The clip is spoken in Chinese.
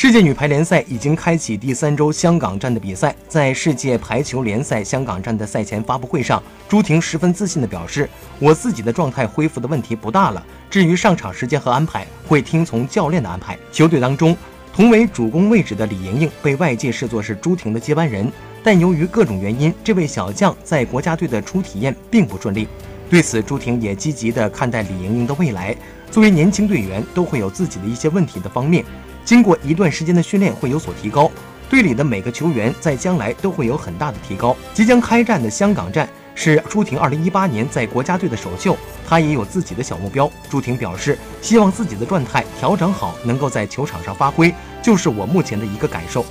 世界女排联赛已经开启第三周香港站的比赛，在世界排球联赛香港站的赛前发布会上，朱婷十分自信地表示：“我自己的状态恢复的问题不大了，至于上场时间和安排，会听从教练的安排。”球队当中，同为主攻位置的李盈莹被外界视作是朱婷的接班人，但由于各种原因，这位小将在国家队的初体验并不顺利。对此，朱婷也积极地看待李盈莹的未来。作为年轻队员，都会有自己的一些问题的方面。经过一段时间的训练，会有所提高。队里的每个球员在将来都会有很大的提高。即将开战的香港站是朱婷2018年在国家队的首秀，她也有自己的小目标。朱婷表示，希望自己的状态调整好，能够在球场上发挥，就是我目前的一个感受。